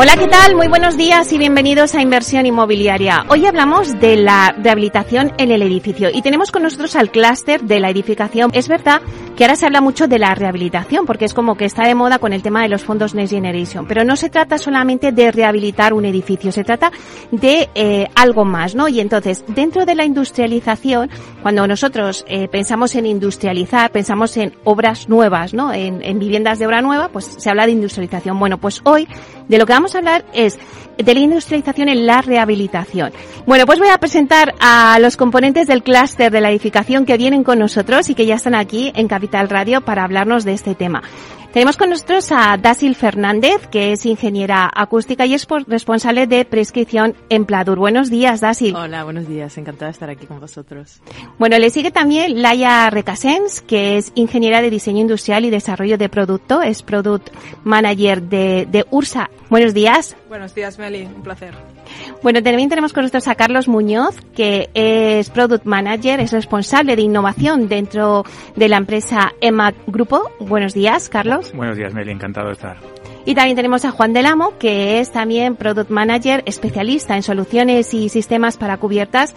Hola, ¿qué tal? Muy buenos días y bienvenidos a Inversión Inmobiliaria. Hoy hablamos de la rehabilitación en el edificio y tenemos con nosotros al clúster de la edificación. Es verdad que ahora se habla mucho de la rehabilitación porque es como que está de moda con el tema de los fondos Next Generation, pero no se trata solamente de rehabilitar un edificio, se trata de eh, algo más, ¿no? Y entonces, dentro de la industrialización, cuando nosotros eh, pensamos en industrializar, pensamos en obras nuevas, ¿no? En, en viviendas de obra nueva, pues se habla de industrialización. Bueno, pues hoy de lo que vamos hablar es de la industrialización en la rehabilitación. Bueno, pues voy a presentar a los componentes del clúster de la edificación que vienen con nosotros y que ya están aquí en Capital Radio para hablarnos de este tema. Tenemos con nosotros a Dasil Fernández, que es ingeniera acústica y es responsable de prescripción en Pladur. Buenos días, Dasil. Hola, buenos días. Encantada de estar aquí con vosotros. Bueno, le sigue también Laia Recasens, que es ingeniera de diseño industrial y desarrollo de producto, es product manager de, de URSA. Buenos días. Buenos días, Meli. Un placer. Bueno, también tenemos con nosotros a Carlos Muñoz, que es Product Manager, es responsable de innovación dentro de la empresa EMAC Grupo. Buenos días, Carlos. Buenos días, Meli, encantado de estar. Y también tenemos a Juan del Amo, que es también Product Manager, especialista en soluciones y sistemas para cubiertas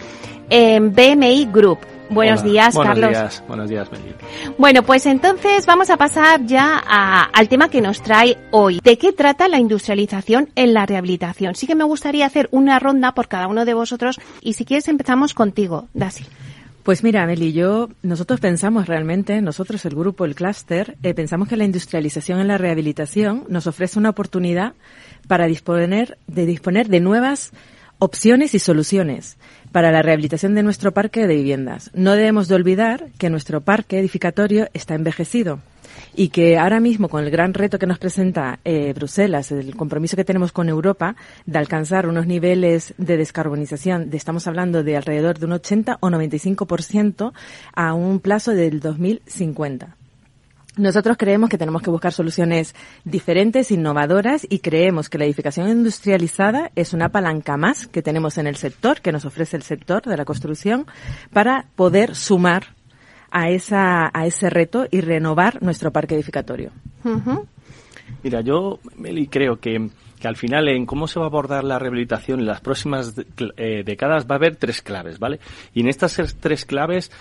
en BMI Group. Buenos días, buenos Carlos. Días, buenos días, Meli. Bueno, pues entonces vamos a pasar ya a, al tema que nos trae hoy. ¿De qué trata la industrialización en la rehabilitación? Sí que me gustaría hacer una ronda por cada uno de vosotros y si quieres empezamos contigo, Dasi. Pues mira, Meli, yo, nosotros pensamos realmente, nosotros el grupo, el clúster, eh, pensamos que la industrialización en la rehabilitación nos ofrece una oportunidad para disponer de disponer de nuevas opciones y soluciones para la rehabilitación de nuestro parque de viviendas. No debemos de olvidar que nuestro parque edificatorio está envejecido y que ahora mismo con el gran reto que nos presenta eh, Bruselas, el compromiso que tenemos con Europa de alcanzar unos niveles de descarbonización, de, estamos hablando de alrededor de un 80 o 95% a un plazo del 2050. Nosotros creemos que tenemos que buscar soluciones diferentes, innovadoras y creemos que la edificación industrializada es una palanca más que tenemos en el sector, que nos ofrece el sector de la construcción, para poder sumar a, esa, a ese reto y renovar nuestro parque edificatorio. Mira, yo, Meli, creo que, que al final en cómo se va a abordar la rehabilitación en las próximas eh, décadas va a haber tres claves, ¿vale? Y en estas tres claves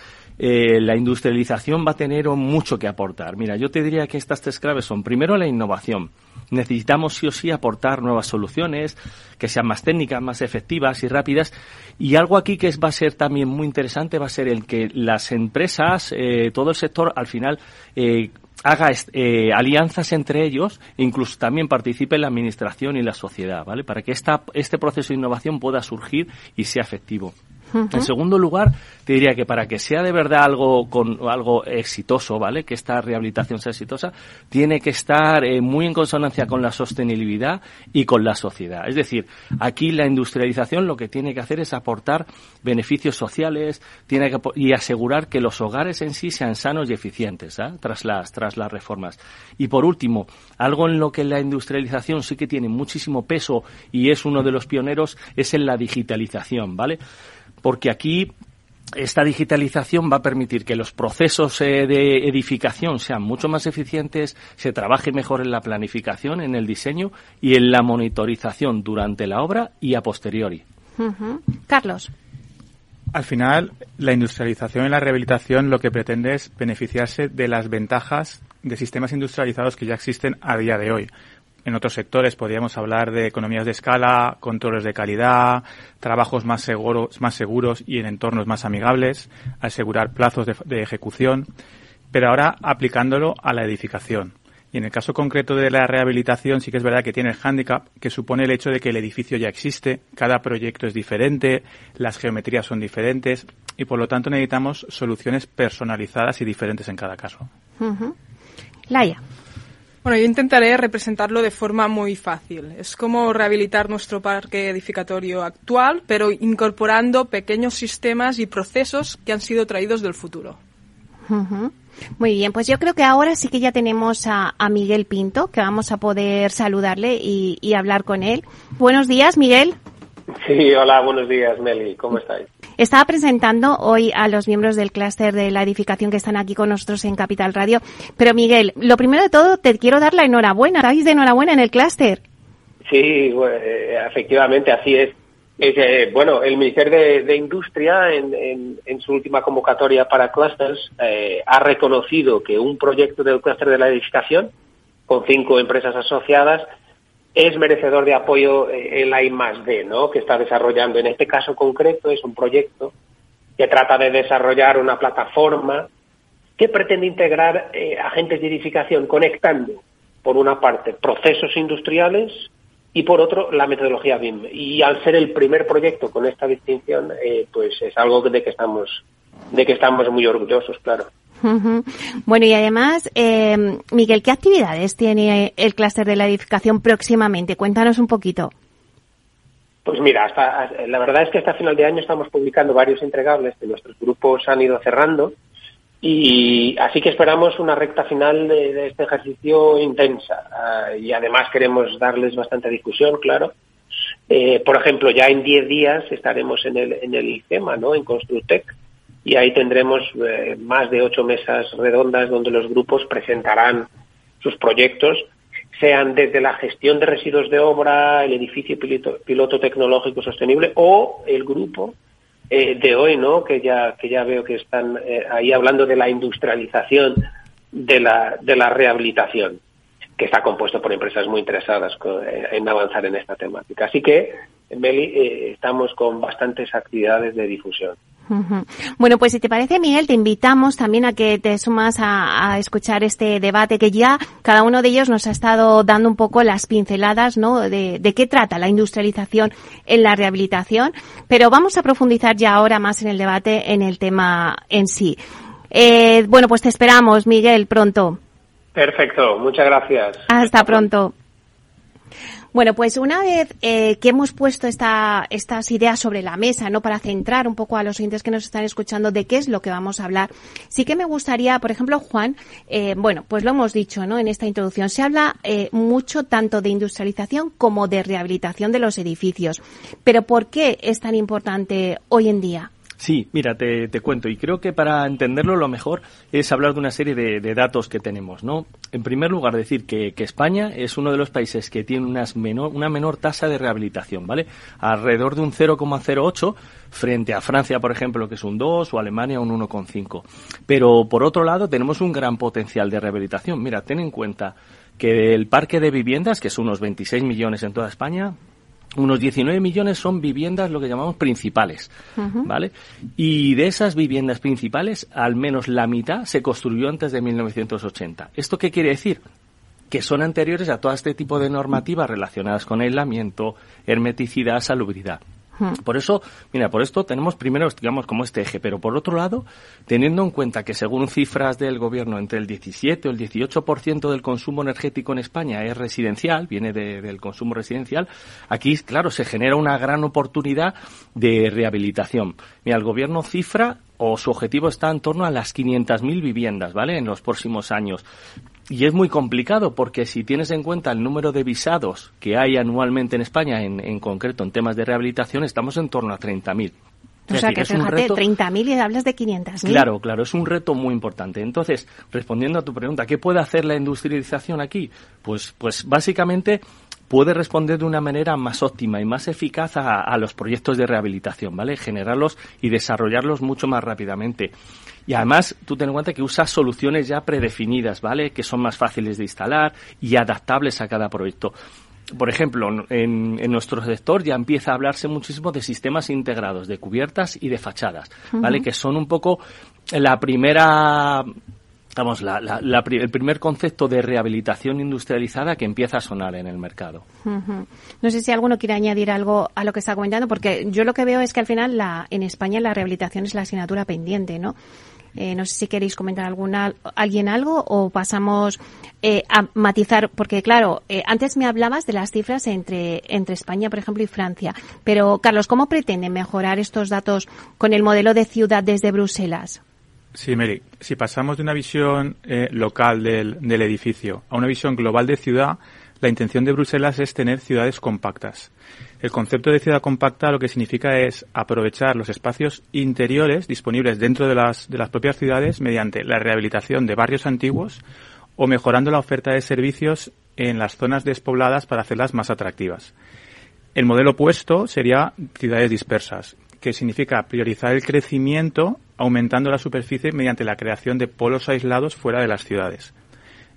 eh, la industrialización va a tener mucho que aportar. Mira, yo te diría que estas tres claves son, primero, la innovación. Necesitamos sí o sí aportar nuevas soluciones que sean más técnicas, más efectivas y rápidas. Y algo aquí que va a ser también muy interesante va a ser el que las empresas, eh, todo el sector, al final, eh, haga eh, alianzas entre ellos e incluso también participe la administración y la sociedad, ¿vale? Para que esta, este proceso de innovación pueda surgir y sea efectivo. En segundo lugar, te diría que para que sea de verdad algo con algo exitoso, ¿vale? Que esta rehabilitación sea exitosa, tiene que estar eh, muy en consonancia con la sostenibilidad y con la sociedad. Es decir, aquí la industrialización lo que tiene que hacer es aportar beneficios sociales, tiene que y asegurar que los hogares en sí sean sanos y eficientes, ¿eh? tras las tras las reformas. Y por último, algo en lo que la industrialización sí que tiene muchísimo peso y es uno de los pioneros es en la digitalización, ¿vale? Porque aquí esta digitalización va a permitir que los procesos eh, de edificación sean mucho más eficientes, se trabaje mejor en la planificación, en el diseño y en la monitorización durante la obra y a posteriori. Carlos. Al final, la industrialización y la rehabilitación lo que pretende es beneficiarse de las ventajas de sistemas industrializados que ya existen a día de hoy. En otros sectores podríamos hablar de economías de escala, controles de calidad, trabajos más seguros, más seguros y en entornos más amigables, asegurar plazos de, ejecución, pero ahora aplicándolo a la edificación. Y en el caso concreto de la rehabilitación sí que es verdad que tiene el hándicap que supone el hecho de que el edificio ya existe, cada proyecto es diferente, las geometrías son diferentes y por lo tanto necesitamos soluciones personalizadas y diferentes en cada caso. Laia. Bueno, yo intentaré representarlo de forma muy fácil. Es como rehabilitar nuestro parque edificatorio actual, pero incorporando pequeños sistemas y procesos que han sido traídos del futuro. Muy bien, pues yo creo que ahora sí que ya tenemos a, Miguel Pinto, que vamos a poder saludarle y, y hablar con él. Buenos días, Miguel. Sí, hola, buenos días, Meli. ¿Cómo estáis? Estaba presentando hoy a los miembros del clúster de la edificación que están aquí con nosotros en Capital Radio. Pero Miguel, lo primero de todo, te quiero dar la enhorabuena. ¿Estáis de enhorabuena en el clúster? Sí, eh, efectivamente, así es. Eh, bueno, el Ministerio de, Industria, en, su última convocatoria para clusters, eh, ha reconocido que un proyecto del clúster de la edificación, con cinco empresas asociadas, es merecedor de apoyo en la I D, ¿no? que está desarrollando. En este caso concreto es un proyecto que trata de desarrollar una plataforma que pretende integrar agentes de edificación conectando, por una parte, procesos industriales y por otro la metodología BIM. Y al ser el primer proyecto con esta distinción, eh, pues es algo de que estamos de que estamos muy orgullosos, claro. Bueno, y además, eh, Miguel, ¿qué actividades tiene el clúster de la edificación próximamente? Cuéntanos un poquito. Pues mira, hasta, la verdad es que hasta final de año estamos publicando varios entregables que nuestros grupos han ido cerrando y así que esperamos una recta final de, este ejercicio intensa. Ah, y además queremos darles bastante discusión, claro. Eh, por ejemplo, ya en 10 días estaremos en el, en el ICEMA, ¿no? En Construtec. Y ahí tendremos eh, más de ocho mesas redondas donde los grupos presentarán sus proyectos, sean desde la gestión de residuos de obra, el edificio piloto, tecnológico sostenible o el grupo eh, de hoy, ¿no? Que ya, que ya veo que están eh, ahí hablando de la industrialización de la, de la rehabilitación, que está compuesto por empresas muy interesadas en avanzar en esta temática. Así que, Meli, eh, estamos con bastantes actividades de difusión. Bueno, pues si te parece, Miguel, te invitamos también a que te sumas a, escuchar este debate que ya cada uno de ellos nos ha estado dando un poco las pinceladas, ¿no? De, de qué trata la industrialización en la rehabilitación. Pero vamos a profundizar ya ahora más en el debate, en el tema en sí. Eh, bueno, pues te esperamos, Miguel, pronto. Perfecto, muchas gracias. Hasta pronto. Bueno, pues una vez eh, que hemos puesto esta, estas ideas sobre la mesa, ¿no? Para centrar un poco a los oyentes que nos están escuchando de qué es lo que vamos a hablar, sí que me gustaría, por ejemplo, Juan, eh, bueno, pues lo hemos dicho, ¿no? En esta introducción se habla eh, mucho tanto de industrialización como de rehabilitación de los edificios. Pero ¿por qué es tan importante hoy en día? Sí, mira, te, cuento y creo que para entenderlo lo mejor es hablar de una serie de, datos que tenemos, ¿no? En primer lugar, decir que, España es uno de los países que tiene unas menor, una menor tasa de rehabilitación, ¿vale? Alrededor de un 0,08 frente a Francia, por ejemplo, que es un 2 o Alemania un 1,5. Pero por otro lado, tenemos un gran potencial de rehabilitación. Mira, ten en cuenta que el parque de viviendas, que son unos 26 millones en toda España, unos 19 millones son viviendas, lo que llamamos principales, ¿vale? Y de esas viviendas principales, al menos la mitad se construyó antes de 1980. ¿Esto qué quiere decir? Que son anteriores a todo este tipo de normativas relacionadas con aislamiento, hermeticidad, salubridad. Por eso, mira, por esto tenemos primero, digamos, como este eje, pero por otro lado, teniendo en cuenta que según cifras del gobierno, entre el 17 o el 18% del consumo energético en España es residencial, viene del consumo residencial, aquí, claro, se genera una gran oportunidad de rehabilitación. Mira, el gobierno cifra o su objetivo está en torno a las 500.000 viviendas, ¿vale? En los próximos años. Y es muy complicado porque si tienes en cuenta el número de visados que hay anualmente en España, en, en concreto en temas de rehabilitación, estamos en torno a 30.000. O sea que fíjate, 30.000 y hablas de 500.000. Claro, claro, es un reto muy importante. Entonces, respondiendo a tu pregunta, ¿qué puede hacer la industrialización aquí? Pues, pues básicamente puede responder de una manera más óptima y más eficaz a, a los proyectos de rehabilitación, ¿vale? Generarlos y desarrollarlos mucho más rápidamente. Y además, tú ten en cuenta que usas soluciones ya predefinidas, ¿vale? Que son más fáciles de instalar y adaptables a cada proyecto. Por ejemplo, en, nuestro sector ya empieza a hablarse muchísimo de sistemas integrados, de cubiertas y de fachadas, ¿vale? Que son un poco la primera vamos, el primer concepto de rehabilitación industrializada que empieza a sonar en el mercado. No sé si alguno quiere añadir algo a lo que está comentando, porque yo lo que veo es que al final la, en España la rehabilitación es la asignatura pendiente, ¿no? Eh, no sé si queréis comentar alguna, alguien algo o pasamos eh, a matizar, porque claro, eh, antes me hablabas de las cifras entre, entre España, por ejemplo, y Francia. Pero, Carlos, ¿cómo pretenden mejorar estos datos con el modelo de ciudad desde Bruselas? Sí, Mary, si pasamos de una visión local del, del edificio a una visión global de ciudad, la intención de Bruselas es tener ciudades compactas. El concepto de ciudad compacta lo que significa es aprovechar los espacios interiores disponibles dentro de las, propias ciudades mediante la rehabilitación de barrios antiguos o mejorando la oferta de servicios en las zonas despobladas para hacerlas más atractivas. El modelo opuesto sería ciudades dispersas, que significa priorizar el crecimiento aumentando la superficie mediante la creación de polos aislados fuera de las ciudades.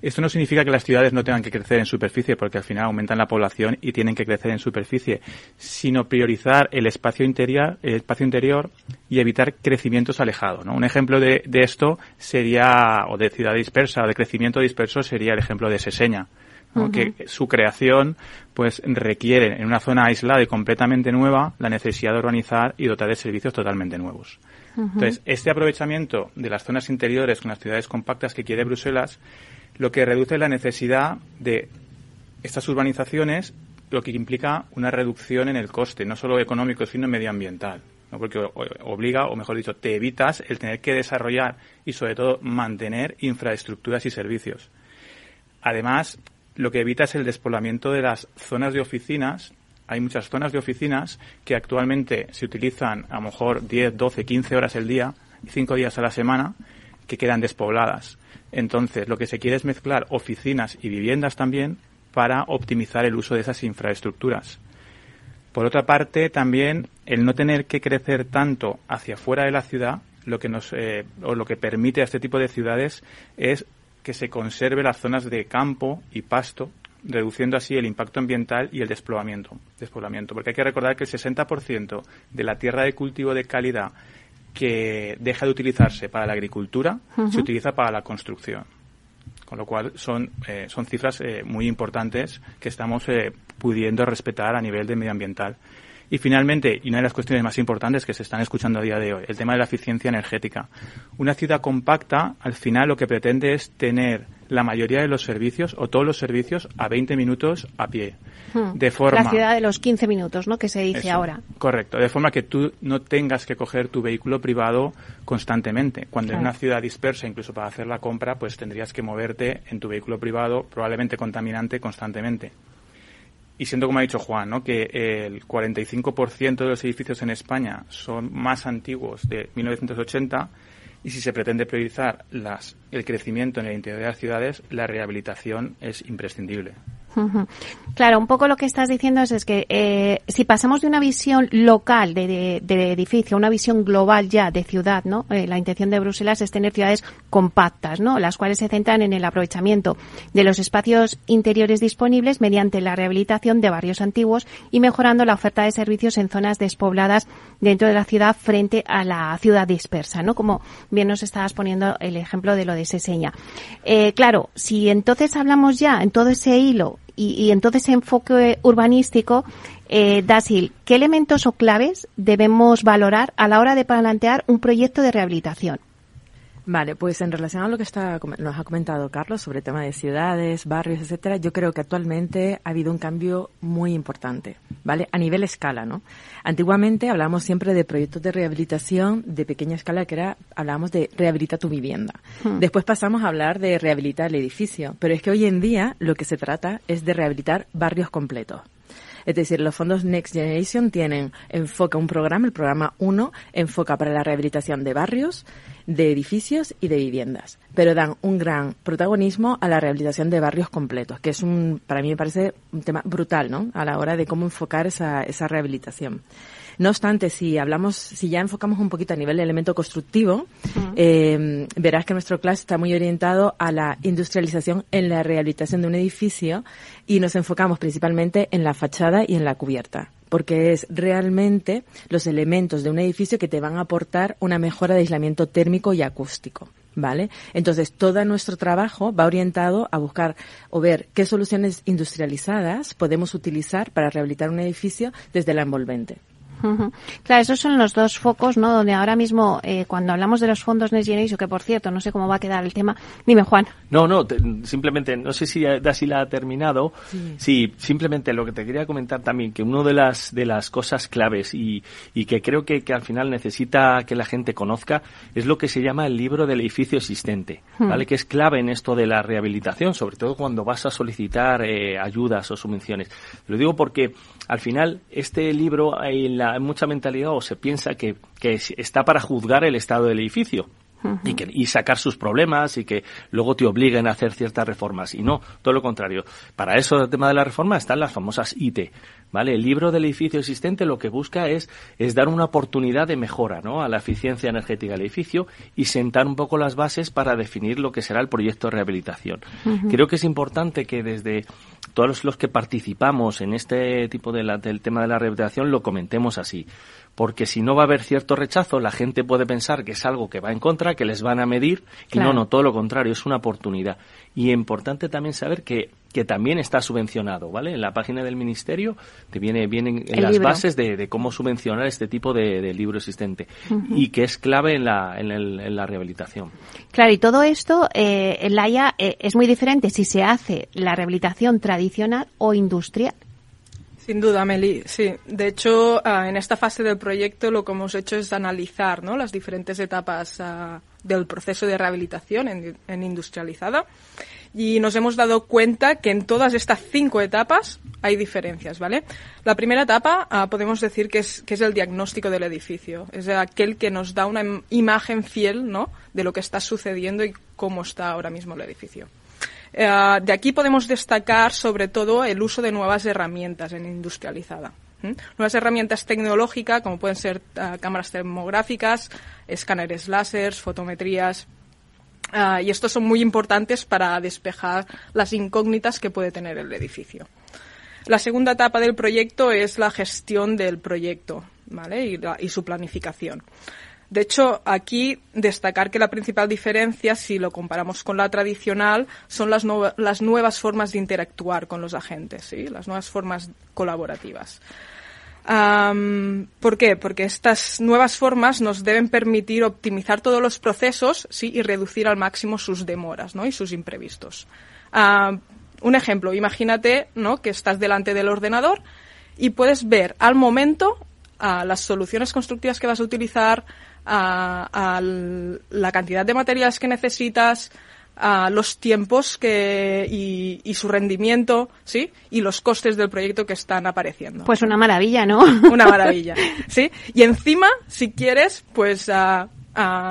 Esto no significa que las ciudades no tengan que crecer en superficie, porque al final aumentan la población y tienen que crecer en superficie, sino priorizar el espacio interior, el espacio interior y evitar crecimientos alejados. Un ejemplo de, esto sería, o de ciudad dispersa, o de crecimiento disperso, sería el ejemplo de Seseña. que su creación pues requiere en una zona aislada y completamente nueva la necesidad de organizar y dotar de servicios totalmente nuevos. Entonces, este aprovechamiento de las zonas interiores con las ciudades compactas que quiere Bruselas lo que reduce la necesidad de estas urbanizaciones, lo que implica una reducción en el coste, no solo económico, sino medioambiental. Porque obliga, o mejor dicho, te evitas el tener que desarrollar y sobre todo mantener infraestructuras y servicios. Además, lo que evita es el despoblamiento de las zonas de oficinas. Hay muchas zonas de oficinas que actualmente se utilizan a lo mejor 10, 12, 15 horas el día, 5 días a la semana, que quedan despobladas. Entonces, lo que se quiere es mezclar oficinas y viviendas también para optimizar el uso de esas infraestructuras. Por otra parte, también el no tener que crecer tanto hacia fuera de la ciudad, lo que nos eh, o lo que permite a este tipo de ciudades es que se conserve las zonas de campo y pasto, reduciendo así el impacto ambiental y el despoblamiento. Porque hay que recordar que el 60% de la tierra de cultivo de calidad que deja de utilizarse para la agricultura, se utiliza para la construcción. Con lo cual son, eh, son cifras eh, muy importantes que estamos eh, pudiendo respetar a nivel de medioambiental. Y finalmente, y una de las cuestiones más importantes que se están escuchando a día de hoy, el tema de la eficiencia energética. Una ciudad compacta, al final, lo que pretende es tener la mayoría de los servicios o todos los servicios a 20 minutos a pie. Hmm. De forma, la ciudad de los 15 minutos, ¿no? Que se dice ahora. Correcto. De forma que tú no tengas que coger tu vehículo privado constantemente. Cuando en una ciudad dispersa, incluso para hacer la compra, pues tendrías que moverte en tu vehículo privado, probablemente contaminante, constantemente. Y siendo como ha dicho Juan, ¿no? que el 45% de los edificios en España son más antiguos de 1980 y si se pretende priorizar las, el crecimiento en el interior de las ciudades, la rehabilitación es imprescindible. Claro, un poco lo que estás diciendo es, que eh, si pasamos de una visión local de, edificio a una visión global ya de ciudad, ¿no? Eh, la intención de Bruselas es tener ciudades compactas, ¿no? Las cuales se centran en el aprovechamiento de los espacios interiores disponibles mediante la rehabilitación de barrios antiguos y mejorando la oferta de servicios en zonas despobladas dentro de la ciudad frente a la ciudad dispersa, ¿no? Como bien nos estabas poniendo el ejemplo de lo de Seseña. Eh, claro, si entonces hablamos ya en todo ese hilo y, en todo ese enfoque urbanístico, eh, Dasil, ¿qué elementos o claves debemos valorar a la hora de plantear un proyecto de rehabilitación? Vale, pues en relación a lo que está, nos ha comentado Carlos sobre el tema de ciudades, barrios, etcétera, yo creo que actualmente ha habido un cambio muy importante, ¿vale? A nivel escala, ¿no? Antiguamente hablábamos siempre de proyectos de rehabilitación de pequeña escala, que era, hablábamos de rehabilita tu vivienda. Hmm. Después pasamos a hablar de rehabilitar el edificio, pero es que hoy en día lo que se trata es de rehabilitar barrios completos. Es decir, los fondos Next Generation tienen, enfoca un programa, el programa 1, enfoca para la rehabilitación de barrios, de edificios y de viviendas, pero dan un gran protagonismo a la rehabilitación de barrios completos, que es un, para mí me parece un tema brutal, ¿no? A la hora de cómo enfocar esa, esa rehabilitación. No obstante, si hablamos, si ya enfocamos un poquito a nivel de elemento constructivo, eh, verás que nuestro clase está muy orientado a la industrialización en la rehabilitación de un edificio y nos enfocamos principalmente en la fachada y en la cubierta porque es realmente los elementos de un edificio que te van a aportar una mejora de aislamiento térmico y acústico. ¿Vale? Entonces, todo nuestro trabajo va orientado a buscar o ver qué soluciones industrializadas podemos utilizar para rehabilitar un edificio desde la envolvente. Claro, esos son los dos focos, ¿no? Donde ahora mismo, eh, cuando hablamos de los fondos Next Generation, que por cierto, no sé cómo va a quedar el tema. Dime, Juan. No, no, simplemente, no sé si Dasi la ha terminado. Sí. simplemente lo que te quería comentar también, que una de las, de las cosas claves y, y que creo que, que, al final necesita que la gente conozca es lo que se llama el libro del edificio existente, hmm. ¿vale? Que es clave en esto de la rehabilitación, sobre todo cuando vas a solicitar eh, ayudas o subvenciones. Lo digo porque al final este libro hay la mucha mentalidad o se piensa que, que está para juzgar el estado del edificio. Y, que, y sacar sus problemas y que luego te obliguen a hacer ciertas reformas. Y no, todo lo contrario. Para eso el tema de la reforma están las famosas IT. ¿Vale? El libro del edificio existente lo que busca es, es dar una oportunidad de mejora ¿no? a la eficiencia energética del edificio y sentar un poco las bases para definir lo que será el proyecto de rehabilitación. Creo que es importante que desde todos los que participamos en este tipo de del tema de la rehabilitación lo comentemos así. Porque si no va a haber cierto rechazo, la gente puede pensar que es algo que va en contra, que les van a medir, y no, no, todo lo contrario, es una oportunidad. Y es importante también saber que, que también está subvencionado, ¿vale? En la página del Ministerio te viene, vienen en las bases de, cómo subvencionar este tipo de, libro existente y que es clave en la, en, la rehabilitación. Claro, y todo esto, eh, en la IA, eh, es muy diferente si se hace la rehabilitación tradicional o industrial. Sin duda, Meli. Sí, de hecho, ah, en esta fase del proyecto lo que hemos hecho es analizar ¿no? las diferentes etapas ah, del proceso de rehabilitación en, industrializada y nos hemos dado cuenta que en todas estas cinco etapas hay diferencias, ¿vale? La primera etapa ah, podemos decir que es, que es el diagnóstico del edificio, es aquel que nos da una imagen fiel, ¿no? De lo que está sucediendo y cómo está ahora mismo el edificio. Eh, de aquí podemos destacar sobre todo el uso de nuevas herramientas en industrializada. Nuevas herramientas tecnológicas como pueden ser eh, cámaras termográficas, escáneres láser, fotometrías. Eh, y estos son muy importantes para despejar las incógnitas que puede tener el edificio. La segunda etapa del proyecto es la gestión del proyecto y su planificación. De hecho, aquí destacar que la principal diferencia, si lo comparamos con la tradicional, son las, las nuevas formas de interactuar con los agentes, ¿sí? las nuevas formas colaborativas. ¿Por qué? Porque estas nuevas formas nos deben permitir optimizar todos los procesos ¿sí? y reducir al máximo sus demoras ¿no? y sus imprevistos. un ejemplo, imagínate ¿no? que estás delante del ordenador y puedes ver al momento las soluciones constructivas que vas a utilizar, a, la cantidad de materiales que necesitas, a los tiempos que, y, su rendimiento, ¿sí? Y los costes del proyecto que están apareciendo. Pues una maravilla, ¿no? Una maravilla, ¿sí? Y encima, si quieres, pues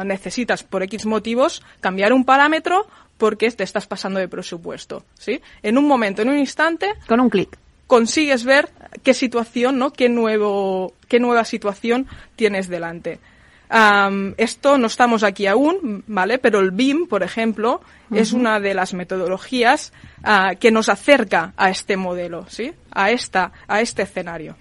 necesitas por X motivos cambiar un parámetro porque te estás pasando de presupuesto, ¿sí? En un momento, en un instante. Con un clic. Consigues ver qué situación, ¿no? Qué nuevo, qué nueva situación tienes delante esto no estamos aquí aún, ¿vale? Pero el BIM, por ejemplo, es una de las metodologías ah, que nos acerca a este modelo, ¿sí? A, esta, a este escenario.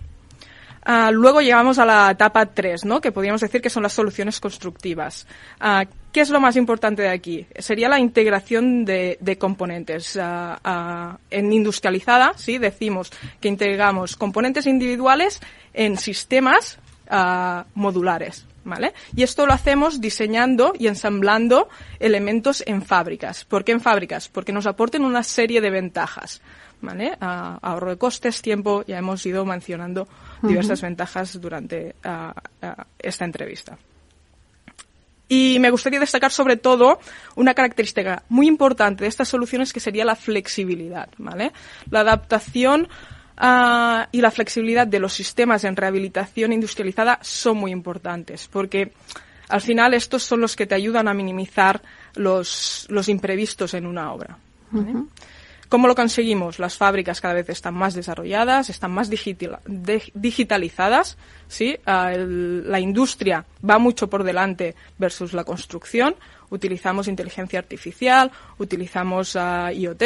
Ah, luego llegamos a la etapa 3, ¿no? que podríamos decir que son las soluciones constructivas. Ah, ¿Qué es lo más importante de aquí? Sería la integración de, de componentes. en industrializada, sí, decimos que integramos componentes individuales en sistemas modulares. ¿Vale? Y esto lo hacemos diseñando y ensamblando elementos en fábricas. ¿Por qué en fábricas? Porque nos aporten una serie de ventajas. ¿Vale? ahorro de costes, tiempo, ya hemos ido mencionando diversas ventajas durante esta entrevista. Y me gustaría destacar sobre todo una característica muy importante de estas soluciones que sería la flexibilidad, ¿vale? La adaptación Ah, y la flexibilidad de los sistemas en rehabilitación industrializada son muy importantes, porque al final estos son los que te ayudan a minimizar los, los imprevistos en una obra. ¿Cómo lo conseguimos? Las fábricas cada vez están más desarrolladas, están más digitalizadas, ¿sí? Ah, la industria va mucho por delante versus la construcción. Utilizamos inteligencia artificial, utilizamos uh, IoT,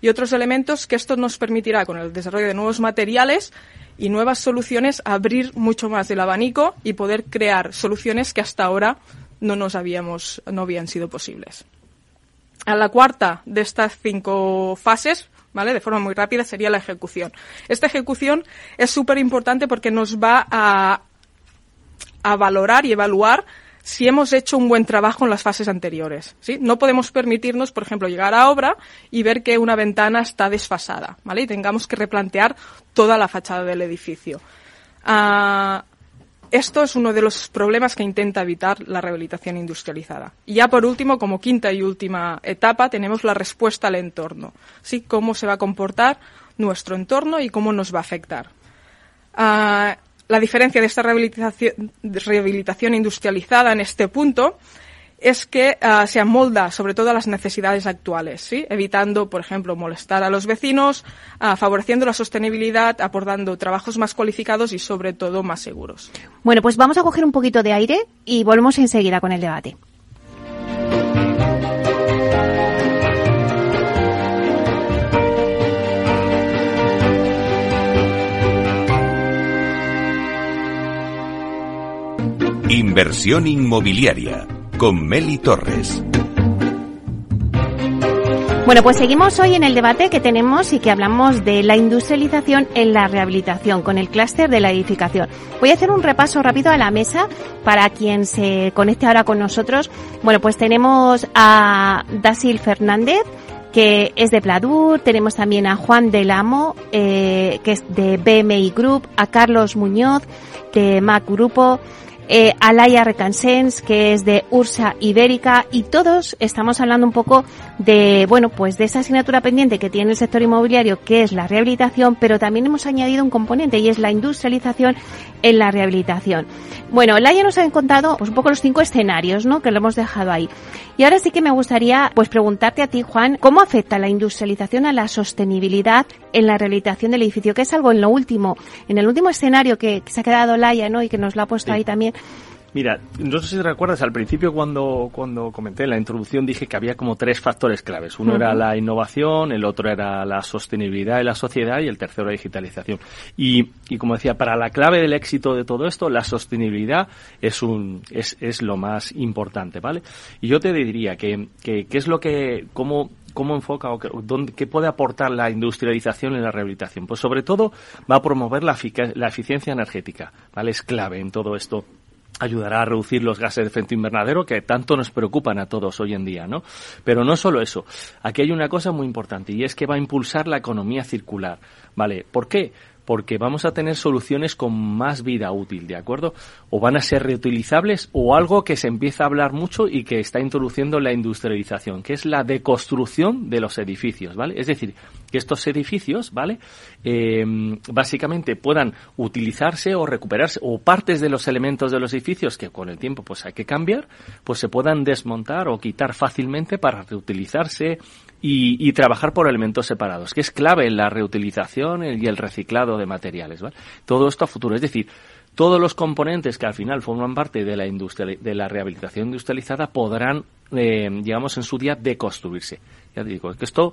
y otros elementos que esto nos permitirá, con el desarrollo de nuevos materiales y nuevas soluciones, abrir mucho más el abanico y poder crear soluciones que hasta ahora no nos habíamos, no habían sido posibles. A la cuarta de estas cinco fases, ¿vale? De forma muy rápida sería la ejecución. Esta ejecución es súper importante porque nos va a, a valorar y evaluar si hemos hecho un buen trabajo en las fases anteriores. No podemos permitirnos, por ejemplo, llegar a obra y ver que una ventana está desfasada. Y tengamos que replantear toda la fachada del edificio. Ah, esto es uno de los problemas que intenta evitar la rehabilitación industrializada. Y ya por último, como quinta y última etapa, tenemos la respuesta al entorno. Cómo se va a comportar nuestro entorno y cómo nos va a afectar. Ah, la diferencia de esta rehabilitación, rehabilitación industrializada en este punto es que uh, se amolda sobre todo a las necesidades actuales, ¿sí? evitando, por ejemplo, molestar a los vecinos, uh, favoreciendo la sostenibilidad, aportando trabajos más cualificados y sobre todo más seguros. Bueno, pues vamos a coger un poquito de aire y volvemos enseguida con el debate. Inversión inmobiliaria con Meli Torres. Bueno, pues seguimos hoy en el debate que tenemos y que hablamos de la industrialización en la rehabilitación con el clúster de la edificación. Voy a hacer un repaso rápido a la mesa para quien se conecte ahora con nosotros. Bueno, pues tenemos a Dasil Fernández, que es de Pladur, tenemos también a Juan del Amo, eh, que es de BMI Group, a Carlos Muñoz, de Mac Grupo, eh, Alaya Recansens, que es de Ursa Ibérica, y todos estamos hablando un poco de, bueno, pues de esa asignatura pendiente que tiene el sector inmobiliario, que es la rehabilitación, pero también hemos añadido un componente y es la industrialización en la rehabilitación. Bueno, Alaya nos ha contado pues un poco los cinco escenarios, ¿no? Que lo hemos dejado ahí. Y ahora sí que me gustaría, pues preguntarte a ti, Juan, ¿cómo afecta la industrialización a la sostenibilidad en la rehabilitación del edificio? Que es algo en lo último, en el último escenario que, que se ha quedado Laia, ¿no? Y que nos lo ha puesto ahí también. Mira, no sé si recuerdas, al principio cuando, cuando comenté en la introducción dije que había como tres factores claves. Uno era la innovación, el otro era la sostenibilidad de la sociedad y el tercero la digitalización. Y, y como decía, para la clave del éxito de todo esto, la sostenibilidad es, un, es, es lo más importante, ¿vale? Y yo te diría que, que, que es lo que, cómo, cómo enfoca o qué, dónde, qué puede aportar la industrialización en la rehabilitación. Pues sobre todo va a promover la, la eficiencia energética, ¿vale? Es clave en todo esto ayudará a reducir los gases de efecto invernadero que tanto nos preocupan a todos hoy en día, ¿no? Pero no solo eso. Aquí hay una cosa muy importante y es que va a impulsar la economía circular, ¿vale? ¿Por qué? porque vamos a tener soluciones con más vida útil, ¿de acuerdo? O van a ser reutilizables o algo que se empieza a hablar mucho y que está introduciendo la industrialización, que es la deconstrucción de los edificios, ¿vale? Es decir, que estos edificios, ¿vale? Eh, básicamente puedan utilizarse o recuperarse o partes de los elementos de los edificios que con el tiempo pues hay que cambiar, pues se puedan desmontar o quitar fácilmente para reutilizarse y, y, trabajar por elementos separados, que es clave en la reutilización y el reciclado de materiales. ¿vale? Todo esto a futuro. Es decir, todos los componentes que al final forman parte de la, industria, de la rehabilitación industrializada podrán, eh, digamos, en su día deconstruirse. Ya te digo, que esto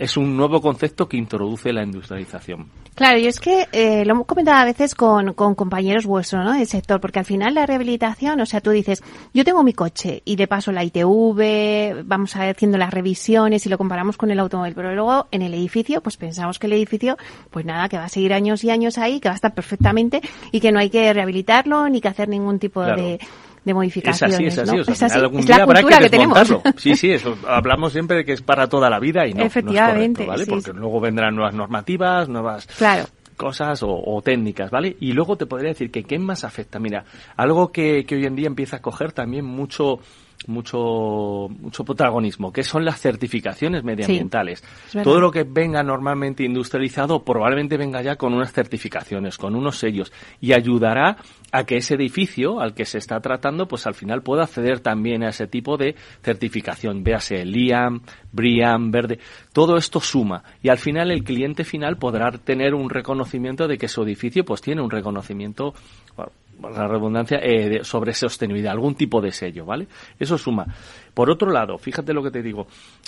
es un nuevo concepto que introduce la industrialización. Claro, y es que eh, lo hemos comentado a veces con, con compañeros vuestros, ¿no? Del sector, porque al final la rehabilitación, o sea, tú dices, yo tengo mi coche y le paso la ITV, vamos a haciendo las revisiones y lo comparamos con el automóvil, pero luego en el edificio, pues pensamos que el edificio, pues nada, que va a seguir años y años ahí, que va a estar perfectamente y que no hay que rehabilitarlo ni que hacer ningún tipo Claro. de de modificaciones. Es así, es así. ¿no? O sea, Es así. algún Es día la habrá que, que, tenemos. desmontarlo. Sí, sí, eso. Hablamos siempre de que es para toda la vida y no, no es Efectivamente, correcto, ¿vale? sí, Porque sí. luego vendrán nuevas normativas, nuevas Claro. cosas o, o técnicas, ¿vale? Y luego te podría decir que qué más afecta. Mira, algo que, que hoy en día empieza a coger también mucho mucho mucho protagonismo, que son las certificaciones medioambientales. Todo lo que venga normalmente industrializado probablemente venga ya con unas certificaciones, con unos sellos y ayudará a que ese edificio al que se está tratando, pues al final pueda acceder también a ese tipo de certificación, véase LIAM, BRIAM, Verde, todo esto suma y al final el cliente final podrá tener un reconocimiento de que su edificio pues tiene un reconocimiento bueno, la redundancia eh, de- sobre sostenibilidad, algún tipo de sello, ¿vale? Eso suma. Por otro lado, fíjate lo que te digo,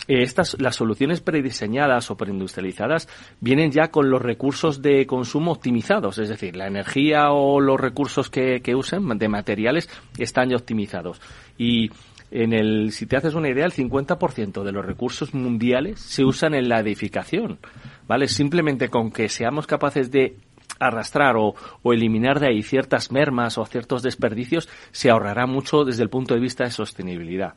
eh, estas las soluciones prediseñadas o preindustrializadas vienen ya con los recursos de consumo optimizados, es decir, la energía o los recursos que, que usen de materiales están ya optimizados. Y en el, si te haces una idea, el 50% de los recursos mundiales se usan en la edificación, ¿vale? Simplemente con que seamos capaces de arrastrar o, o, eliminar de ahí ciertas mermas o ciertos desperdicios, se ahorrará mucho desde el punto de vista de sostenibilidad.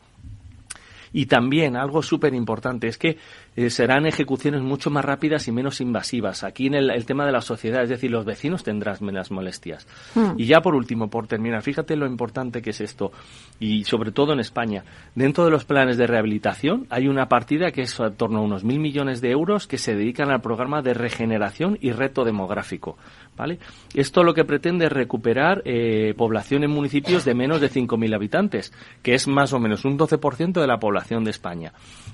Y también algo súper importante es que eh, serán ejecuciones mucho más rápidas y menos invasivas. Aquí en el, tema de la sociedad, es decir, los vecinos tendrán menos molestias. Hmm. Y ya por último, por terminar, fíjate lo importante que es esto, y sobre todo en España. Dentro de los planes de rehabilitación hay una partida que es en torno a unos mil millones de euros que se dedican al programa de regeneración y reto demográfico. ¿Vale? Esto lo que pretende es recuperar eh, población en municipios de menos de 5.000 habitantes, que es más o menos un 12% de la población de España.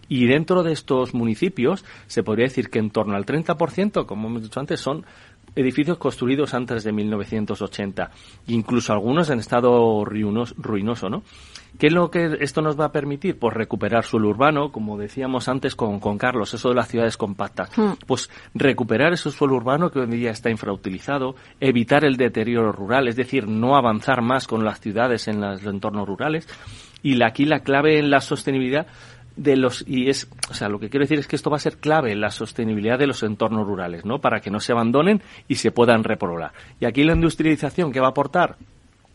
Y dentro de estos municipios se podría decir que en torno al 30%, como hemos dicho antes, son edificios construidos antes de 1980, incluso algunos en estado ruinoso, ¿no? ¿Qué es lo que esto nos va a permitir? Pues recuperar suelo urbano, como decíamos antes con, con Carlos, eso de las ciudades compactas. Hmm. Pues recuperar ese suelo urbano que hoy en día está infrautilizado, evitar el deterioro rural, es decir, no avanzar más con las ciudades en los entornos rurales. Y aquí la clave en la sostenibilidad de los y es o sea lo que quiero decir es que esto va a ser clave en la sostenibilidad de los entornos rurales no para que no se abandonen y se puedan repoblar. Y aquí la industrialización que va a aportar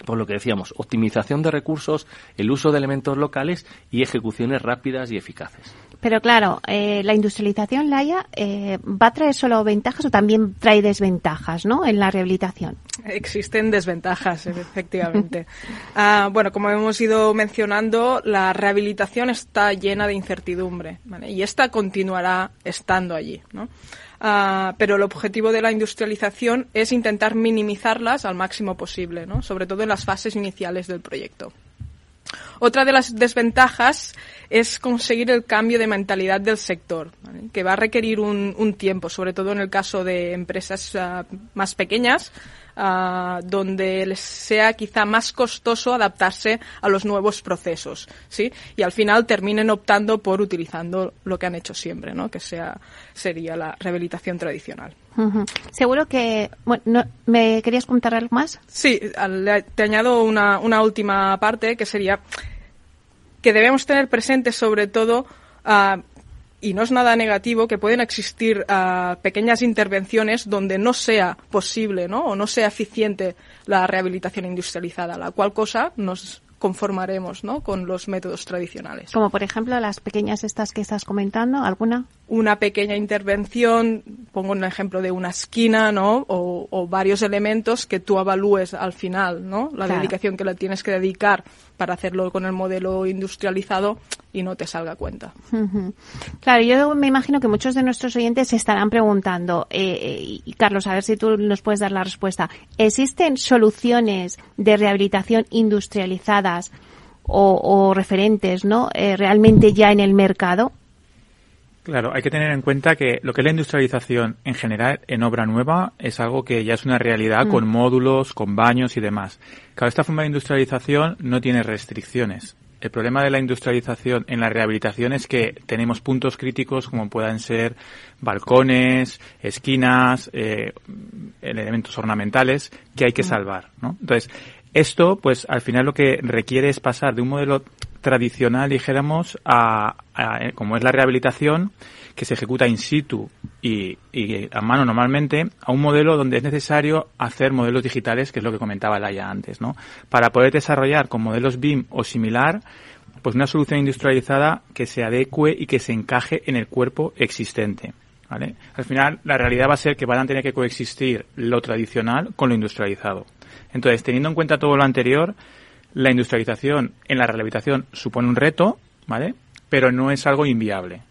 por lo que decíamos, optimización de recursos, el uso de elementos locales y ejecuciones rápidas y eficaces. Pero claro, eh, la industrialización, Laia, eh, ¿va a traer solo ventajas o también trae desventajas ¿no? en la rehabilitación? Existen desventajas, efectivamente. Ah, bueno, como hemos ido mencionando, la rehabilitación está llena de incertidumbre y esta continuará estando allí. ¿no? Ah, pero el objetivo de la industrialización es intentar minimizarlas al máximo posible, ¿no? sobre todo en las fases iniciales del proyecto. Otra de las desventajas es conseguir el cambio de mentalidad del sector, que va a requerir un, tiempo, sobre todo en el caso de empresas ah, más pequeñas, uh, donde les sea quizá más costoso adaptarse a los nuevos procesos, ¿sí? Y al final terminen optando por utilizando lo que han hecho siempre, ¿no? Que sea, sería la rehabilitación tradicional. Seguro que, bueno, ¿me querías contar algo más? Sí, te añado una, una última parte que sería que debemos tener presente sobre todo uh, y no es nada negativo que pueden existir uh, pequeñas intervenciones donde no sea posible ¿no? o no sea eficiente la rehabilitación industrializada, la cual cosa nos conformaremos ¿no? con los métodos tradicionales. Como por ejemplo las pequeñas estas que estás comentando, ¿alguna? Una pequeña intervención, pongo un ejemplo de una esquina, ¿no? O, varios elementos que tú evalúes al final, ¿no? La dedicación que le tienes que dedicar para hacerlo con el modelo industrializado y no te salga cuenta. Claro, yo me imagino que muchos de nuestros oyentes se estarán preguntando, eh, eh, Carlos, a ver si tú nos puedes dar la respuesta. ¿Existen soluciones de rehabilitación industrializadas o, referentes, ¿no? Eh, realmente ya en el mercado? Claro, hay que tener en cuenta que lo que es la industrialización en general en obra nueva es algo que ya es una realidad mm. con módulos, con baños y demás. Claro, esta forma de industrialización no tiene restricciones. El problema de la industrialización en la rehabilitación es que tenemos puntos críticos como puedan ser balcones, esquinas, eh, elementos ornamentales que hay que mm. salvar, ¿no? Entonces, esto, pues al final lo que requiere es pasar de un modelo tradicional, dijéramos, a, eh, como es la rehabilitación, que se ejecuta in situ y, a mano normalmente, a un modelo donde es necesario hacer modelos digitales, que es lo que comentaba Laia antes, ¿no? Para poder desarrollar con modelos BIM o similar, pues una solución industrializada que se adecue y que se encaje en el cuerpo existente. Al final, la realidad va a ser que van a tener que coexistir lo tradicional con lo industrializado. Entonces, teniendo en cuenta todo lo anterior, la industrialización en la rehabilitación supone un reto, ¿vale? Pero no es algo inviable.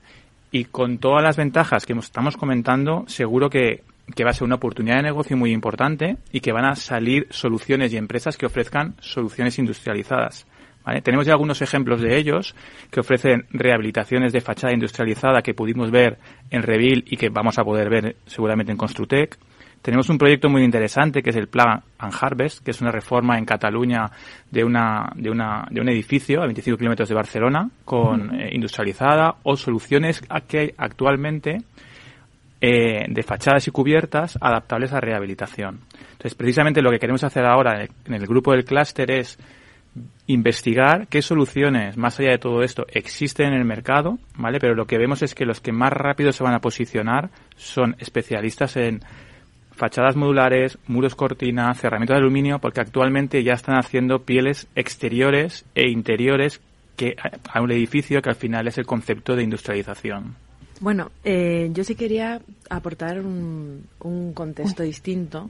Y con todas las ventajas que estamos comentando, seguro que, va a ser una oportunidad de negocio muy importante y que van a salir soluciones y empresas que ofrezcan soluciones industrializadas. ¿Vale? Tenemos ya algunos ejemplos de ellos que ofrecen rehabilitaciones de fachada industrializada que pudimos ver en Revil y que vamos a poder ver seguramente en Construtec. Tenemos un proyecto muy interesante que es el Plan and Harvest, que es una reforma en Cataluña de una de una de un edificio a 25 kilómetros de Barcelona con eh, industrializada o soluciones que hay actualmente eh, de fachadas y cubiertas adaptables a rehabilitación. Entonces, precisamente lo que queremos hacer ahora en el grupo del clúster es investigar qué soluciones, más allá de todo esto, existen en el mercado, ¿vale? Pero lo que vemos es que los que más rápido se van a posicionar son especialistas en fachadas modulares, muros cortina, cerramiento de aluminio, porque actualmente ya están haciendo pieles exteriores e interiores que a un edificio que al final es el concepto de industrialización. Bueno, eh, yo sí quería aportar un, un contexto distinto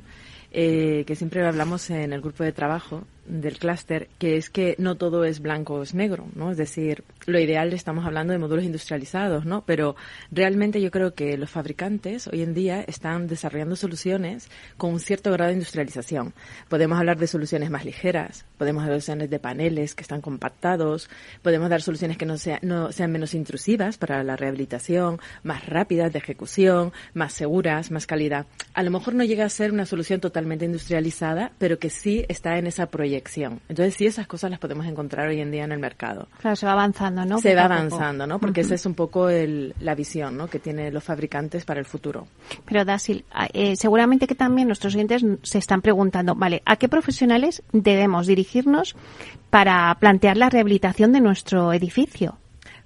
eh, que siempre hablamos en el grupo de trabajo del clúster, que es que no todo es blanco o es negro, ¿no? Es decir, lo ideal estamos hablando de módulos industrializados, ¿no? Pero realmente yo creo que los fabricantes hoy en día están desarrollando soluciones con un cierto grado de industrialización. Podemos hablar de soluciones más ligeras, podemos hablar de soluciones de paneles que están compactados, podemos dar soluciones que no, no sean menos intrusivas para la rehabilitación, más rápidas de ejecución, más seguras, más calidad. A lo mejor no llega a ser una solución totalmente industrializada, pero que sí está en esa proyección. Entonces sí esas cosas las podemos encontrar hoy en día en el mercado. Claro, se va avanzando se va avanzando, ¿no? Porque esa es un poco la visión, ¿no? Que tienen los fabricantes para el futuro. Pero Dasil, eh, seguramente que también nuestros clientes se están preguntando, vale, ¿a qué profesionales debemos dirigirnos para plantear la rehabilitación de nuestro edificio?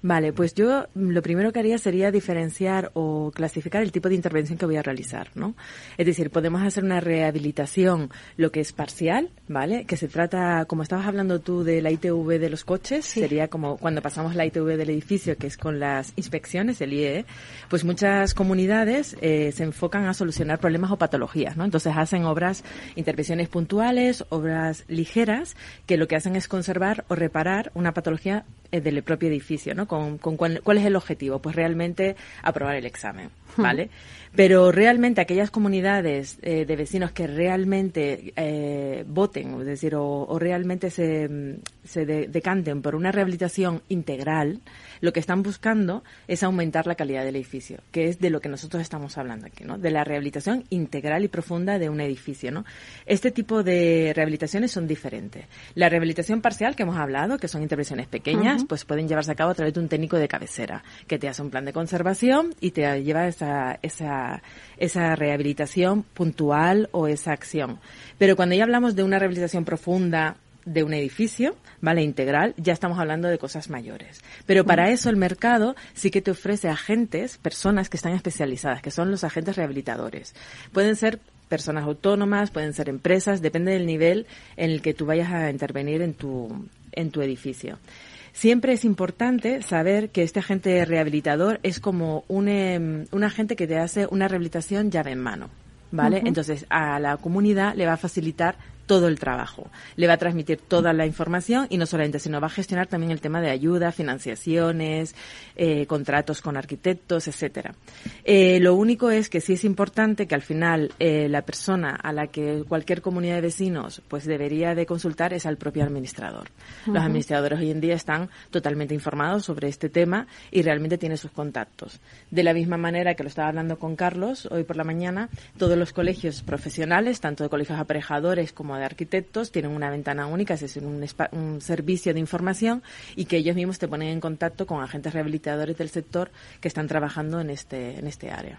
Vale, pues yo lo primero que haría sería diferenciar o clasificar el tipo de intervención que voy a realizar, ¿no? Es decir, podemos hacer una rehabilitación, lo que es parcial, ¿vale? Que se trata, como estabas hablando tú de la ITV de los coches, sería como cuando pasamos la ITV del edificio, que es con las inspecciones, el IE, pues muchas comunidades eh, se enfocan a solucionar problemas o patologías, ¿no? Entonces hacen obras, intervenciones puntuales, obras ligeras, que lo que hacen es conservar o reparar una patología eh, del propio edificio, ¿no? Con, cuál, es el objetivo, pues realmente aprobar el examen, ¿vale? Pero realmente aquellas comunidades eh, de vecinos que realmente eh, voten, es decir, o, realmente se, se decanten por una rehabilitación integral, lo que están buscando es aumentar la calidad del edificio, que es de lo que nosotros estamos hablando aquí, ¿no? De la rehabilitación integral y profunda de un edificio, ¿no? Este tipo de rehabilitaciones son diferentes. La rehabilitación parcial que hemos hablado, que son intervenciones pequeñas, pues pueden llevarse a cabo a través de un técnico de cabecera, que te hace un plan de conservación y te lleva esa, esa, esa rehabilitación puntual o esa acción. Pero cuando ya hablamos de una rehabilitación profunda, de un edificio, ¿vale? Integral, ya estamos hablando de cosas mayores. Pero para eso el mercado sí que te ofrece agentes, personas que están especializadas, que son los agentes rehabilitadores. Pueden ser personas autónomas, pueden ser empresas, depende del nivel en el que tú vayas a intervenir en tu, en tu edificio. Siempre es importante saber que este agente rehabilitador es como un, em, un agente que te hace una rehabilitación llave en mano. ¿Vale? Entonces, a la comunidad le va a facilitar todo el trabajo. Le va a transmitir toda la información y no solamente, sino va a gestionar también el tema de ayuda, financiaciones, eh, contratos con arquitectos, etcétera. Eh, lo único es que sí es importante que al final eh, la persona a la que cualquier comunidad de vecinos pues debería de consultar es al propio administrador. Los administradores hoy en día están totalmente informados sobre este tema y realmente tienen sus contactos. De la misma manera que lo estaba hablando con Carlos hoy por la mañana, todos los colegios profesionales, tanto de colegios aparejadores como de arquitectos tienen una ventana única, es decir, un, un, servicio de información y que ellos mismos te ponen en contacto con agentes rehabilitadores del sector que están trabajando en este, en este área.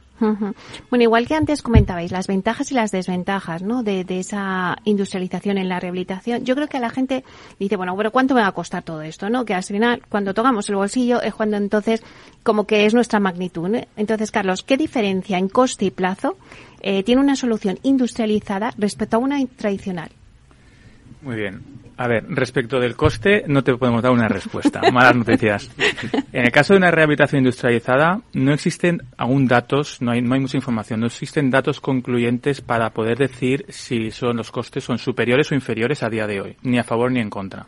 Bueno, igual que antes comentabais, las ventajas y las desventajas ¿no? de, de, esa industrialización en la rehabilitación, yo creo que a la gente dice, bueno, pero ¿cuánto me va a costar todo esto? no Que al final, cuando tocamos el bolsillo, es cuando entonces como que es nuestra magnitud. Entonces, Carlos, ¿qué diferencia en coste y plazo eh, tiene una solución industrializada respecto a una tradicional. Muy bien. A ver, respecto del coste, no te podemos dar una respuesta. Malas noticias. En el caso de una rehabilitación industrializada, no existen aún datos, no hay, no hay mucha información, no existen datos concluyentes para poder decir si son los costes son superiores o inferiores a día de hoy, ni a favor ni en contra.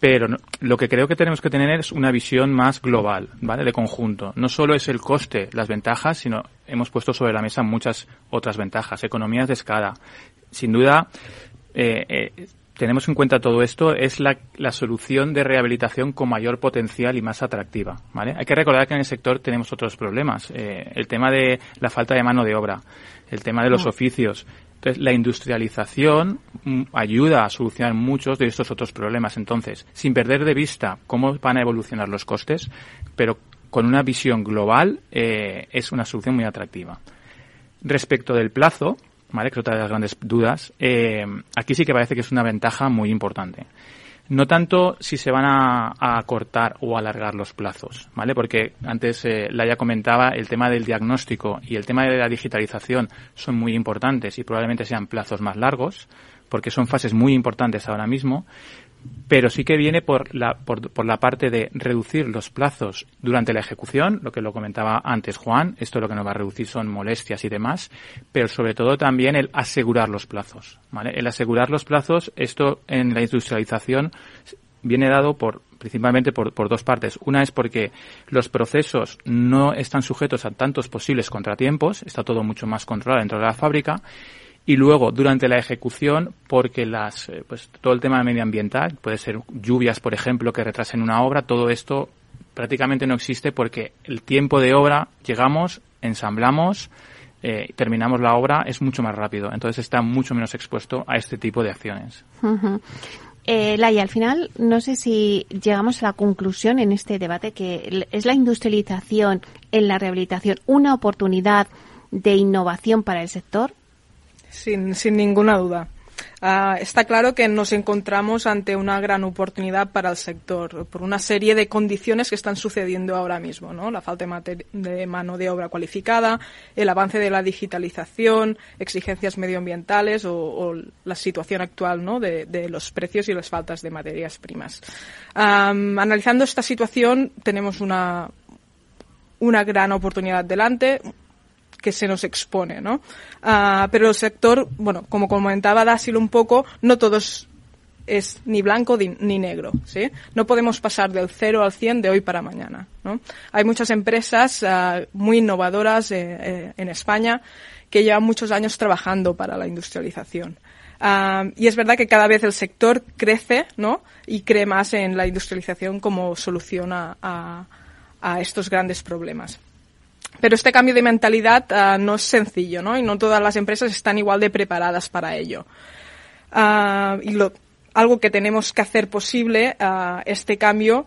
Pero lo que creo que tenemos que tener es una visión más global, ¿vale? De conjunto. No solo es el coste, las ventajas, sino hemos puesto sobre la mesa muchas otras ventajas. Economías de escala. Sin duda, eh, eh, tenemos en cuenta todo esto, es la, solución de rehabilitación con mayor potencial y más atractiva, ¿vale? Hay que recordar que en el sector tenemos otros problemas. Eh, el tema de la falta de mano de obra, el tema de los mm. oficios, entonces, la industrialización mm, ayuda a solucionar muchos de estos otros problemas. Entonces, sin perder de vista cómo van a evolucionar los costes, pero con una visión global, eh, es una solución muy atractiva. Respecto del plazo, ¿vale? que es otra de las grandes dudas, eh, aquí sí que parece que es una ventaja muy importante. No tanto si se van a, cortar o alargar los plazos, ¿vale? Porque antes eh, Laia comentaba el tema del diagnóstico y el tema de la digitalización son muy importantes y probablemente sean plazos más largos, porque son fases muy importantes ahora mismo, pero sí que viene por la, por, por, la parte de reducir los plazos durante la ejecución, lo que lo comentaba antes Juan, esto lo que nos va a reducir son molestias y demás, pero sobre todo también el asegurar los plazos, ¿vale? El asegurar los plazos, esto en la industrialización viene dado por principalmente por, por, dos partes. Una es porque los procesos no están sujetos a tantos posibles contratiempos, está todo mucho más controlado dentro de la fábrica, y luego durante la ejecución porque las eh, pues todo el tema medioambiental puede ser lluvias por ejemplo que retrasen una obra todo esto prácticamente no existe porque el tiempo de obra llegamos ensamblamos eh, terminamos la obra es mucho más rápido entonces está mucho menos expuesto a este tipo de acciones uh -huh. Eh, Laia, al final, no sé si llegamos a la conclusión en este debate que es la industrialización en la rehabilitación una oportunidad de innovación para el sector. Sin, sin ninguna duda. Uh, está claro que nos encontramos ante una gran oportunidad para el sector por una serie de condiciones que están sucediendo ahora mismo, ¿no? La falta de, de, mano de obra cualificada, el avance de la digitalización, exigencias medioambientales o, la situación actual, ¿no? De, los precios y las faltas de materias primas. Analizando esta situación, tenemos una una gran oportunidad delante, que se nos expone, ¿no? Uh, pero el sector, bueno, como comentaba Dásil un poco, no todos es ni blanco ni negro, ¿sí? No podemos pasar del 0 al 100 de hoy para mañana, ¿no? Hay muchas empresas uh, muy innovadoras eh, eh, en España que llevan muchos años trabajando para la industrialización. Uh, y es verdad que cada vez el sector crece, ¿no? Y cree más en la industrialización como solución a, a, a estos grandes problemas. Pero este cambio de mentalidad uh, no es sencillo, ¿no? Y no todas las empresas están igual de preparadas para ello. Uh, y algo que tenemos que hacer posible, uh, este cambio,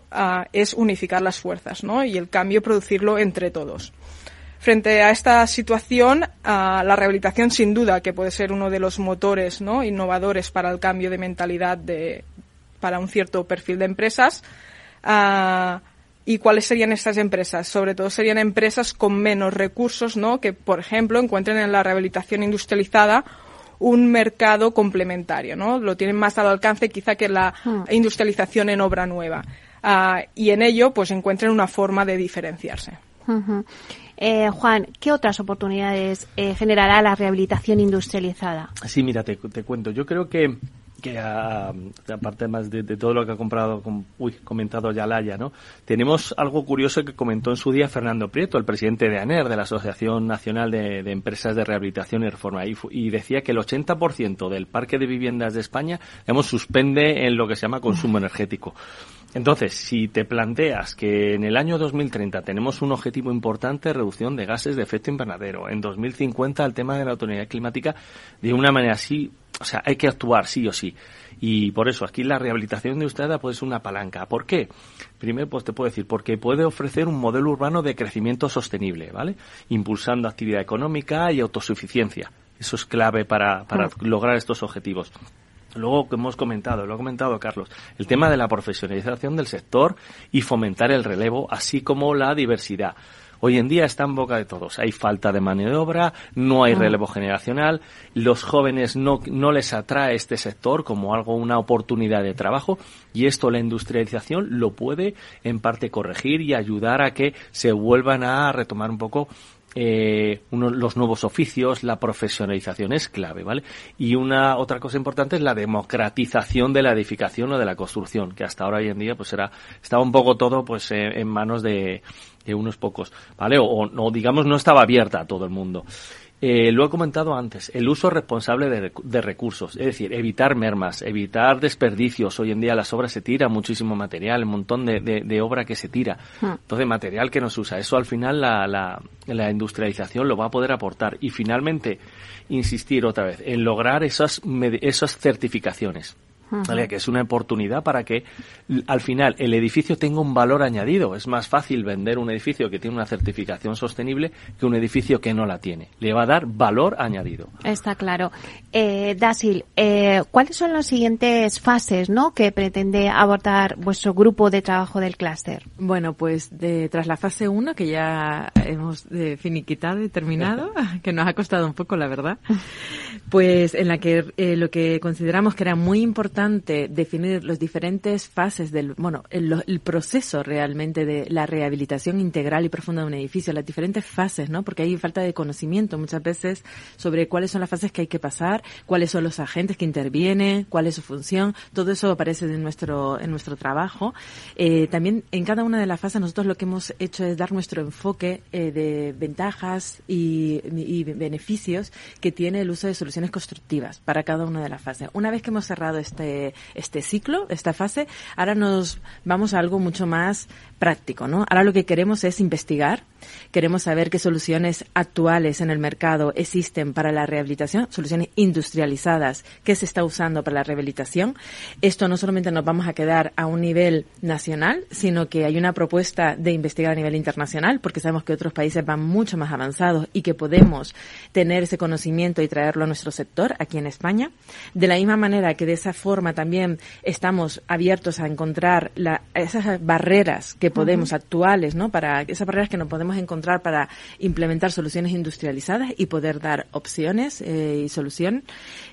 es unificar las fuerzas, ¿no? Y el cambio producirlo entre todos. Frente a esta situación, la rehabilitación sin duda que puede ser uno de los motores, ¿no? Innovadores para el cambio de mentalidad de, para un cierto perfil de empresas. ¿Y cuáles serían estas empresas? Sobre todo serían empresas con menos recursos, ¿no? Que, por ejemplo, encuentren en la rehabilitación industrializada un mercado complementario, ¿no? Lo tienen más al alcance quizá que la industrialización en obra nueva. Uh, y en ello, pues encuentren una forma de diferenciarse. Uh -huh. eh, Juan, ¿qué otras oportunidades eh, generará la rehabilitación industrializada? Sí, mira, te, te cuento. Yo creo que que aparte más de, todo lo que ha comprado, com, uy, comentado ¿no? Tenemos algo curioso que comentó en su día Fernando Prieto, el presidente de ANER, de la Asociación Nacional de, Empresas de Rehabilitación y Reforma, y, y decía que el 80% del parque de viviendas de España, digamos, suspende en lo que se llama consumo energético. Entonces, si te planteas que en el año 2030 tenemos un objetivo importante de reducción de gases de efecto invernadero, en 2050 el tema de la autonomía climática, de una manera así, o sea, hay que actuar sí o sí. Y por eso aquí la rehabilitación industrial puede ser una palanca. ¿Por qué? Primero, pues te puedo decir, porque puede ofrecer un modelo urbano de crecimiento sostenible, ¿vale? Impulsando actividad económica y autosuficiencia. Eso es clave para, para lograr estos objetivos. Luego que hemos comentado, lo ha comentado Carlos, el tema de la profesionalización del sector y fomentar el relevo, así como la diversidad. Hoy en día está en boca de todos. Hay falta de mano de obra, no hay relevo generacional, los jóvenes no, no les atrae este sector como algo, una oportunidad de trabajo y esto la industrialización lo puede en parte corregir y ayudar a que se vuelvan a retomar un poco eh, uno, los nuevos oficios, la profesionalización es clave, ¿vale? Y una otra cosa importante es la democratización de la edificación o de la construcción, que hasta ahora hoy en día pues era estaba un poco todo pues eh, en manos de, de, unos pocos, ¿vale? O, o, digamos no estaba abierta a todo el mundo. Eh, lo he comentado antes, el uso responsable de, de, recursos, es decir, evitar mermas, evitar desperdicios. Hoy en día las obras se tira muchísimo material, un montón de, de, de obra que se tira. Entonces, material que no se usa. Eso al final la, la, la, industrialización lo va a poder aportar. Y finalmente, insistir otra vez en lograr esas, esas certificaciones. Que es una oportunidad para que al final el edificio tenga un valor añadido. Es más fácil vender un edificio que tiene una certificación sostenible que un edificio que no la tiene. Le va a dar valor añadido. Está claro. Eh, Dasil, eh, ¿cuáles son las siguientes fases ¿no? que pretende abordar vuestro grupo de trabajo del clúster? Bueno, pues de, tras la fase 1, que ya hemos eh, finiquitado y terminado, que nos ha costado un poco, la verdad, pues en la que eh, lo que consideramos que era muy importante definir las diferentes fases del, bueno, el, el, proceso realmente de la rehabilitación integral y profunda de un edificio, las diferentes fases, ¿no? Porque hay falta de conocimiento muchas veces sobre cuáles son las fases que hay que pasar, cuáles son los agentes que intervienen, cuál es su función, todo eso aparece en nuestro, en nuestro trabajo. Eh, también en cada una de las fases nosotros lo que hemos hecho es dar nuestro enfoque eh, de ventajas y, y beneficios que tiene el uso de soluciones constructivas para cada una de las fases. Una vez que hemos cerrado este, este ciclo, esta fase, ahora nos vamos a algo mucho más práctico, ¿no? Ahora lo que queremos es investigar, queremos saber qué soluciones actuales en el mercado existen para la rehabilitación, soluciones industrializadas que se está usando para la rehabilitación. Esto no solamente nos vamos a quedar a un nivel nacional, sino que hay una propuesta de investigar a nivel internacional, porque sabemos que otros países van mucho más avanzados y que podemos tener ese conocimiento y traerlo a nuestro sector aquí en España. De la misma manera que de esa forma también estamos abiertos a encontrar la, esas barreras que podemos actuales, ¿no? Para esas barreras que nos podemos encontrar para implementar soluciones industrializadas y poder dar opciones eh, y solución.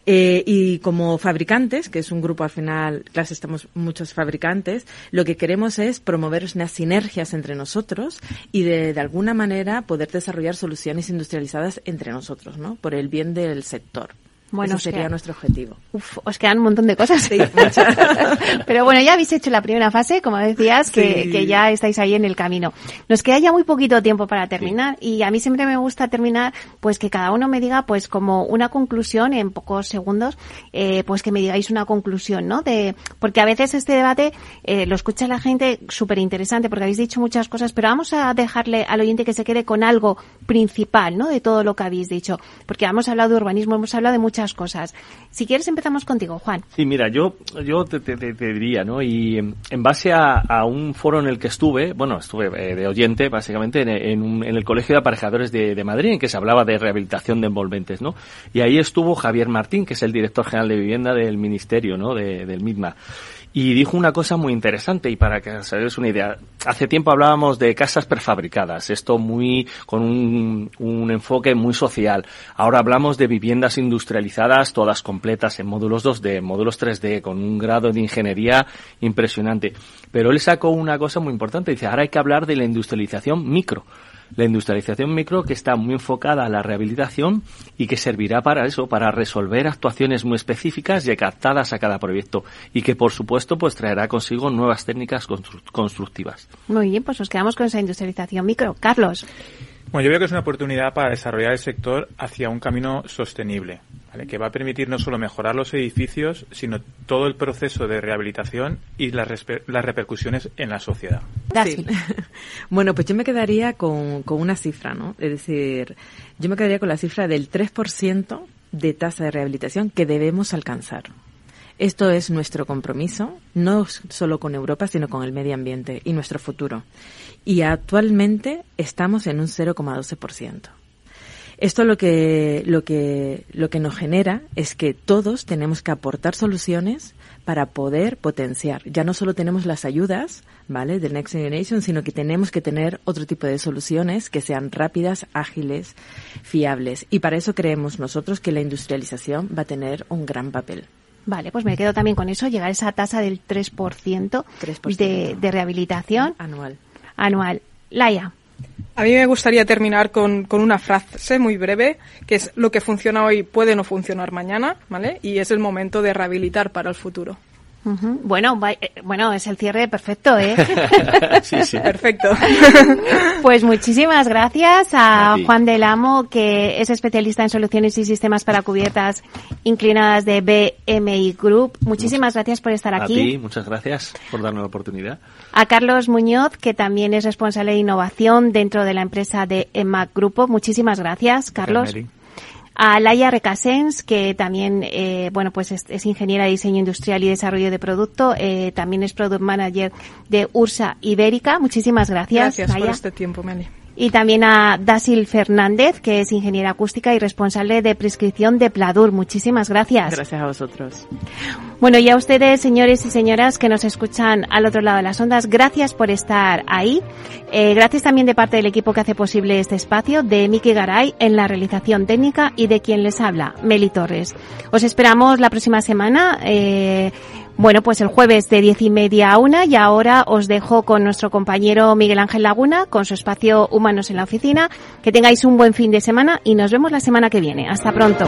Eh, y como fabricantes, que es un grupo al final, claro, estamos muchos fabricantes, lo que queremos es promover unas sinergias entre nosotros y de alguna manera poder desarrollar soluciones industrializadas entre nosotros, ¿no? Por el bien del sector. Bueno, sería nuestro objetivo. Uf, os quedan un montón de cosas. Sí, Pero bueno, ya habéis hecho la primera fase, como decías, que, que, ya estáis ahí en el camino. Nos queda ya muy poquito tiempo para terminar sí. y a mí siempre me gusta terminar, pues que cada uno me diga, pues como una conclusión en pocos segundos, eh, pues que me digáis una conclusión, ¿no? De, porque a veces este debate eh, lo escucha la gente súper interesante porque habéis dicho muchas cosas, pero vamos a dejarle al oyente que se quede con algo principal, ¿no? De todo lo que habéis dicho. Porque hemos hablado de urbanismo, hemos hablado de muchas cosas. Si quieres empezamos contigo, Juan. Sí, mira, yo, yo te, diría, ¿no? Y en base a, un foro en el que estuve, bueno, estuve eh, de oyente, básicamente, en, un, en, el Colegio de Aparejadores de, de, Madrid, en que se hablaba de rehabilitación de envolventes, ¿no? Y ahí estuvo Javier Martín, que es el director general de vivienda del Ministerio, ¿no? De, del MIDMA y dijo una cosa muy interesante y para que se una idea, hace tiempo hablábamos de casas prefabricadas, esto muy con un, un, enfoque muy social. Ahora hablamos de viviendas industrializadas todas completas en módulos 2D, módulos 3D con un grado de ingeniería impresionante. Pero él sacó una cosa muy importante, dice, ahora hay que hablar de la industrialización micro la industrialización micro que está muy enfocada a la rehabilitación y que servirá para eso, para resolver actuaciones muy específicas y adaptadas a cada proyecto y que por supuesto pues traerá consigo nuevas técnicas constructivas. Muy bien, pues nos quedamos con esa industrialización micro. Carlos. Bueno, yo veo que es una oportunidad para desarrollar el sector hacia un camino sostenible, ¿vale? que va a permitir no solo mejorar los edificios, sino todo el proceso de rehabilitación y las, las repercusiones en la sociedad. Sí. bueno, pues yo me quedaría con, con una cifra, ¿no? Es decir, yo me quedaría con la cifra del 3% de tasa de rehabilitación que debemos alcanzar. Esto es nuestro compromiso, no solo con Europa, sino con el medio ambiente y nuestro futuro. Y actualmente estamos en un 0,12%. Esto lo que, lo que, lo que nos genera es que todos tenemos que aportar soluciones para poder potenciar. Ya no solo tenemos las ayudas, ¿vale? Del Next Generation, sino que tenemos que tener otro tipo de soluciones que sean rápidas, ágiles, fiables. Y para eso creemos nosotros que la industrialización va a tener un gran papel. Vale, pues me quedo también con eso, llegar a esa tasa del 3%, 3%. De, de, rehabilitación anual. Anual. Laia. A mí me gustaría terminar con, con, una frase muy breve, que es lo que funciona hoy puede no funcionar mañana, ¿vale? Y es el momento de rehabilitar para el futuro. Uh -huh. Bueno, eh, bueno, es el cierre perfecto, ¿eh? sí, sí. Perfecto. pues muchísimas gracias a, a Juan del Amo, que es especialista en soluciones y sistemas para cubiertas inclinadas de BMI Group. Muchísimas gracias por estar aquí. A ti, muchas gracias por darnos la oportunidad. A Carlos Muñoz, que también es responsable de innovación dentro de la empresa de EMAC Grupo. Muchísimas gracias, Carlos. Gracias, a Laia Recasens, que también, eh, bueno, pues es, ingeniera de diseño industrial y desarrollo de producto, eh, también es product manager de Ursa Ibérica. Muchísimas gracias. Gracias por este tiempo, Meli y también a Dasil Fernández, que es ingeniera acústica y responsable de prescripción de Pladur. Muchísimas gracias. Gracias a vosotros. Bueno, y a ustedes, señores y señoras que nos escuchan al otro lado de las ondas, gracias por estar ahí. Eh, gracias también de parte del equipo que hace posible este espacio, de Miki Garay en la realización técnica y de quien les habla, Meli Torres. Os esperamos la próxima semana. Eh, bueno, pues el jueves de diez y media a una y ahora os dejo con nuestro compañero Miguel Ángel Laguna con su espacio Humanos en la Oficina. Que tengáis un buen fin de semana y nos vemos la semana que viene. Hasta pronto.